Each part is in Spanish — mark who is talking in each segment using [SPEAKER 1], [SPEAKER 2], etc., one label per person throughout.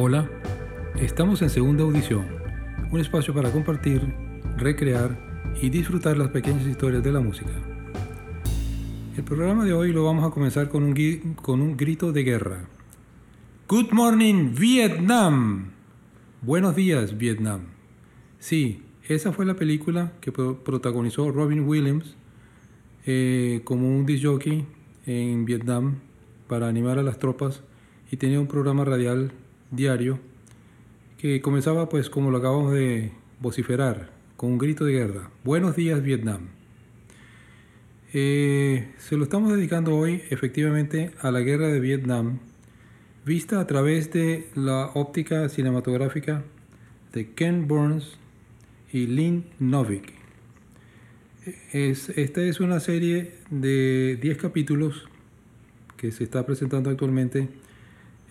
[SPEAKER 1] Hola, estamos en Segunda Audición, un espacio para compartir, recrear y disfrutar las pequeñas historias de la música. El programa de hoy lo vamos a comenzar con un, con un grito de guerra. Good morning, Vietnam. Buenos días, Vietnam. Sí, esa fue la película que pro- protagonizó Robin Williams eh, como un disc jockey en Vietnam para animar a las tropas y tenía un programa radial diario que comenzaba pues como lo acabamos de vociferar con un grito de guerra. Buenos días Vietnam. Eh, se lo estamos dedicando hoy efectivamente a la guerra de Vietnam vista a través de la óptica cinematográfica de Ken Burns y Lynn Novick. Es, esta es una serie de 10 capítulos que se está presentando actualmente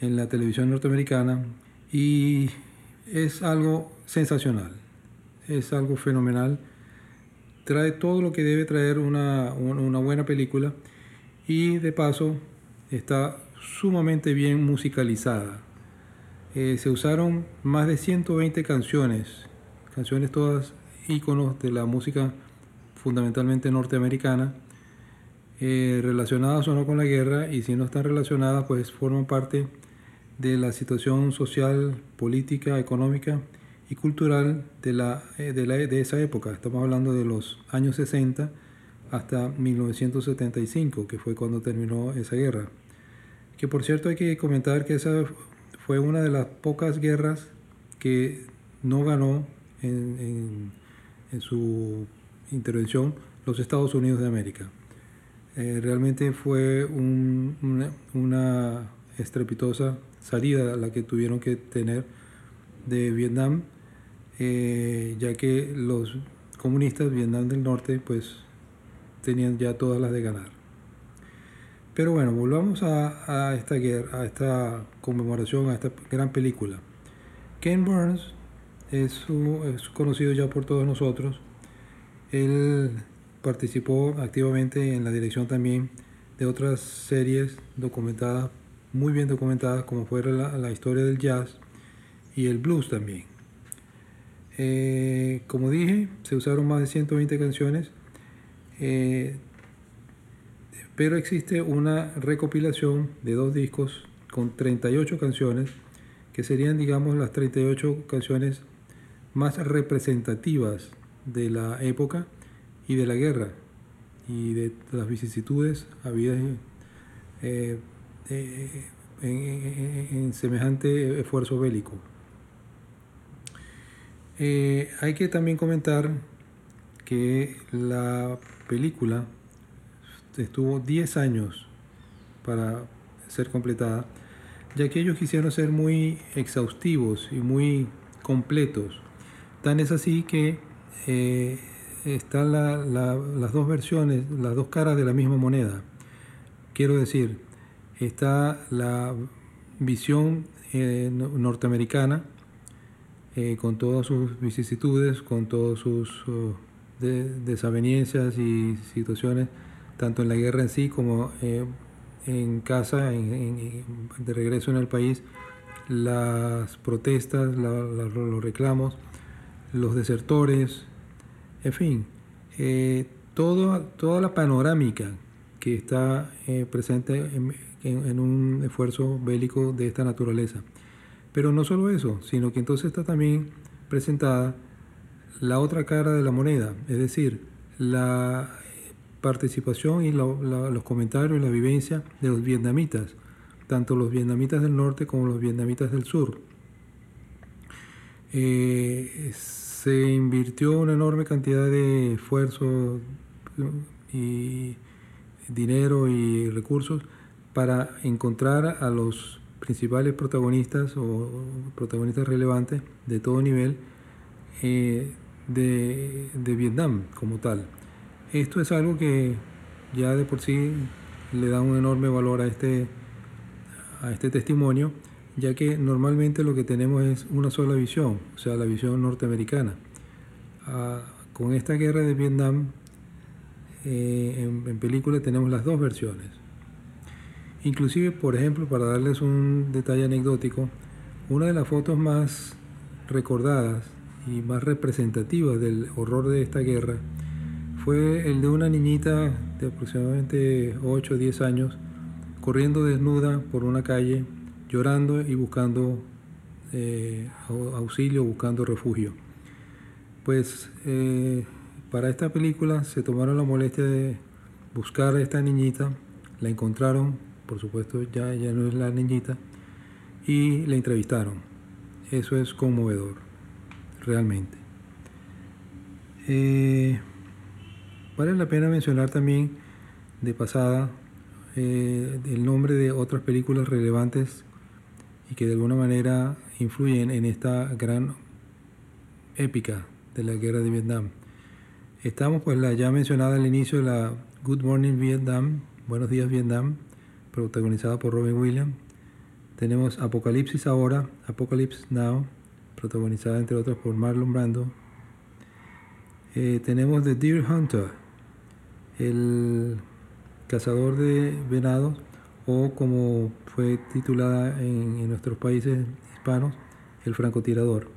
[SPEAKER 1] en la televisión norteamericana y es algo sensacional, es algo fenomenal. Trae todo lo que debe traer una, un- una buena película y de paso está sumamente bien musicalizada. Eh, se usaron más de 120 canciones, canciones todas íconos de la música fundamentalmente norteamericana, eh, relacionadas o no con la guerra, y si no están relacionadas, pues forman parte de la situación social, política, económica y cultural de, la, eh, de, la- de esa época. Estamos hablando de los años 60 hasta 1975, que fue cuando terminó esa guerra. Que por cierto hay que comentar que esa fue una de las pocas guerras que no ganó en, en- en su intervención los Estados Unidos de América. Eh, realmente fue un- una, una estrepitosa salida la que tuvieron que tener de Vietnam, eh, ya que los comunistas Vietnam del Norte pues tenían ya todas las de ganar. Pero bueno, volvamos a, a esta guerra, a esta conmemoración, a esta gran película. Ken Burns es, es conocido ya por todos nosotros. Él participó activamente en la dirección también de otras series documentadas, muy bien documentadas, como fuera la, historia del jazz y el blues también. Eh, como dije, se usaron más de 120 canciones, eh, pero existe una recopilación de dos discos con 38 canciones, que serían, digamos, las 38 canciones más representativas de la época y de la guerra y de las vicisitudes habidas eh, eh, en, en- semejante esfuerzo bélico. Eh, hay que también comentar que la película estuvo 10 años para ser completada, ya que ellos quisieron ser muy exhaustivos y muy completos. Tan es así que eh, están la- la- las dos versiones, las dos caras de la misma moneda. Quiero decir, está la visión eh, no- norteamericana, eh, con todas sus vicisitudes, con todas sus uh, de- desavenencias y situaciones, tanto en la guerra en sí como eh, en casa, en- de regreso en el país, las protestas, la- los reclamos, los desertores, en fin, todo- toda la panorámica que está presente en, en- un esfuerzo bélico de esta naturaleza. Pero no solo eso, sino que entonces está también presentada la otra cara de la moneda, es decir, la participación y los comentarios y la vivencia de los vietnamitas, tanto los vietnamitas del norte como los vietnamitas del sur. Eh, se invirtió una enorme cantidad de esfuerzo y dinero y recursos para encontrar a los principales protagonistas o protagonistas relevantes de todo nivel eh, de, de Vietnam como tal. Esto es algo que ya de por sí le da un enorme valor a este, a este testimonio, ya que normalmente lo que tenemos es una sola visión, o sea, la visión norteamericana. Ah, con esta guerra de Vietnam, eh, en, en película tenemos las dos versiones. Inclusive, por ejemplo, para darles un detalle anecdótico, una de las fotos más recordadas y más representativas del horror de esta guerra fue el de una niñita de aproximadamente 8 o 10 años corriendo desnuda por una calle, llorando y buscando eh, auxilio, buscando refugio. Pues eh, para esta película se tomaron la molestia de buscar a esta niñita, la encontraron, por supuesto ya, ya no es la niñita, y la entrevistaron. Eso es conmovedor, realmente. Eh, vale la pena mencionar también de pasada eh, el nombre de otras películas relevantes y que de alguna manera influyen en esta gran épica de la guerra de Vietnam. Estamos pues la ya mencionada al inicio la Good Morning Vietnam, Buenos días Vietnam, protagonizada por Robin Williams. Tenemos Apocalipsis ahora, Apocalypse Now, protagonizada entre otros por Marlon Brando. Eh, tenemos The Deer Hunter, el cazador de venados, o como fue titulada en nuestros países hispanos, el francotirador.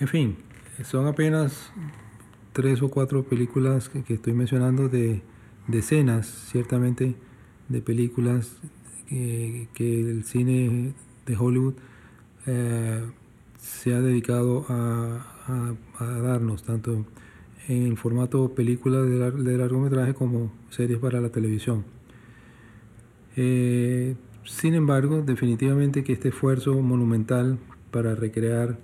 [SPEAKER 1] En fin, son apenas tres o cuatro películas que, estoy mencionando de decenas, ciertamente, de películas que, el cine de Hollywood eh, se ha dedicado a, darnos, tanto en formato película de, largometraje como series para la televisión. Eh, sin embargo, definitivamente que este esfuerzo monumental para recrear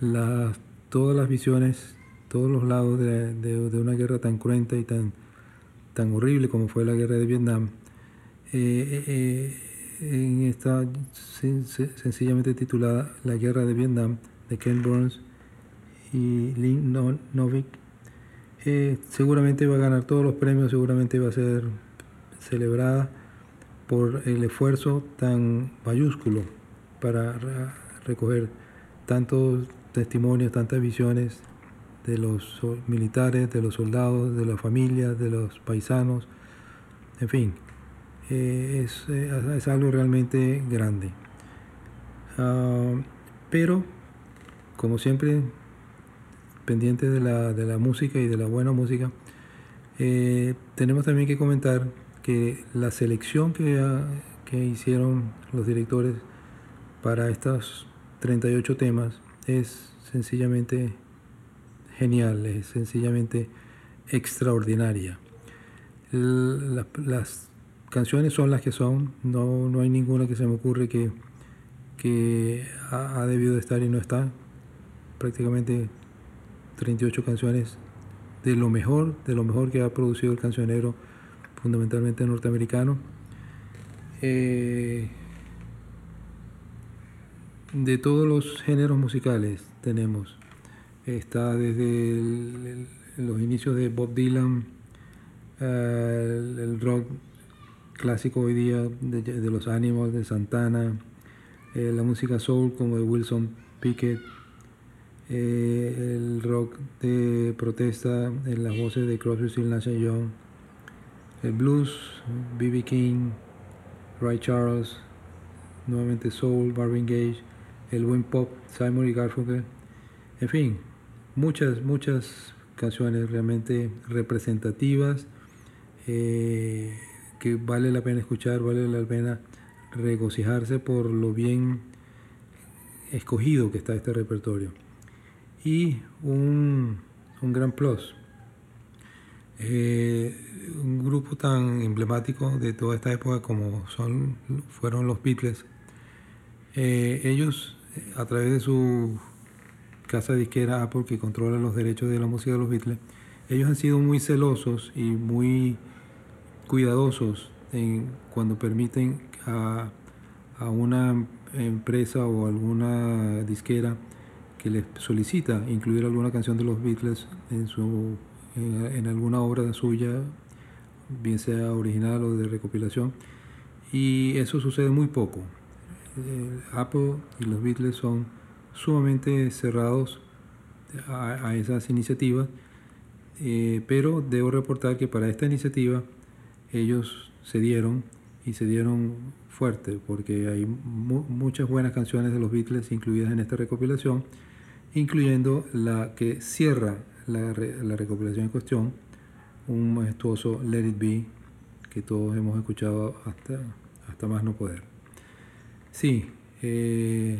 [SPEAKER 1] las, todas las visiones todos los lados de, una guerra tan cruenta y tan, tan horrible como fue la guerra de Vietnam, eh, eh, en esta sencillamente titulada La guerra de Vietnam de Ken Burns y Lynn Novick, eh, seguramente va a ganar todos los premios, seguramente va a ser celebrada por el esfuerzo tan mayúsculo para recoger tantos testimonios, tantas visiones de los militares, de los soldados, de las familias, de los paisanos, en fin, eh, eh, es, algo realmente grande. Ah, pero, como siempre, pendiente de la, música y de la buena música, eh, tenemos también que comentar que la selección que, que hicieron los directores para estos 38 temas es sencillamente genial, es sencillamente extraordinaria. las canciones son las que son, no, no hay ninguna que se me ocurre que, que ha, debido de estar y no está. Prácticamente 38 canciones de lo mejor, de lo mejor que ha producido el cancionero fundamentalmente norteamericano. Eh, de todos los géneros musicales tenemos está desde los inicios de Bob Dylan, eh, el, rock clásico hoy día de, los ánimos de Santana, eh, la música soul como de Wilson Pickett, eh, el rock de protesta en las voces de Crosby, Stills, Nash Young, el blues, B.B. King, Ray Charles, nuevamente soul, Marvin Gage, el buen pop, Simon y Garfunkel, en fin, muchas, muchas canciones realmente representativas eh, que vale la pena escuchar, vale la pena regocijarse por lo bien escogido que está este repertorio. Y un, gran plus. Eh, un grupo tan emblemático de toda esta época como son, fueron los Beatles, eh, ellos a través de su casa disquera Apple que controla los derechos de la música de los Beatles, ellos han sido muy celosos y muy cuidadosos en cuando permiten a, una empresa o alguna disquera que les solicita incluir alguna canción de los Beatles en, su, en, alguna obra suya, bien sea original o de recopilación, y eso sucede muy poco. Eh, Apple y los Beatles son sumamente cerrados a, esas iniciativas, eh, pero debo reportar que para esta iniciativa ellos se dieron y se dieron fuerte porque hay muchas buenas canciones de los Beatles incluidas en esta recopilación, incluyendo la que cierra la, la recopilación en cuestión, un majestuoso Let It Be que todos hemos escuchado hasta, hasta más no poder. Sí, eh,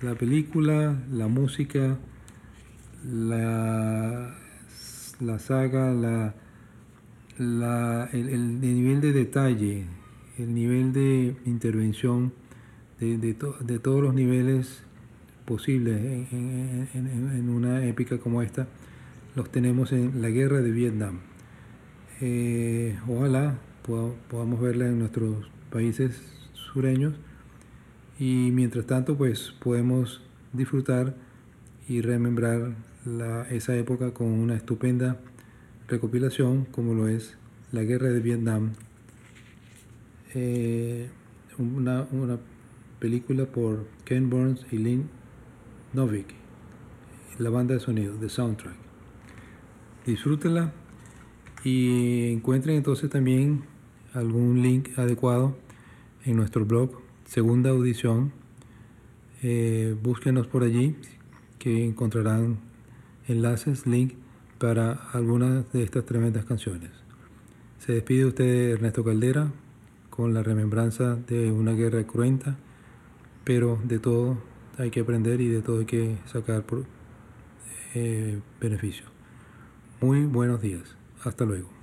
[SPEAKER 1] la película, la música, la, la saga, la, la, el, nivel de detalle, el nivel de intervención de, de, de todos los niveles posibles en, en, una épica como esta, los tenemos en la guerra de Vietnam. Eh, ojalá podamos verla en nuestros países sureños y mientras tanto pues podemos disfrutar y remembrar esa época con una estupenda recopilación como lo es la guerra de Vietnam eh, una, una, película por Ken Burns y Lynn Novick la banda de sonido, de soundtrack disfrútenla y encuentren entonces también algún link adecuado en nuestro blog Segunda Audición. Eh, búsquenos por allí que encontrarán enlaces, link para algunas de estas tremendas canciones. Se despide usted Ernesto Caldera con la remembranza de una guerra cruenta, pero de todo hay que aprender y de todo hay que sacar por, eh, beneficio. Muy buenos días. Hasta luego.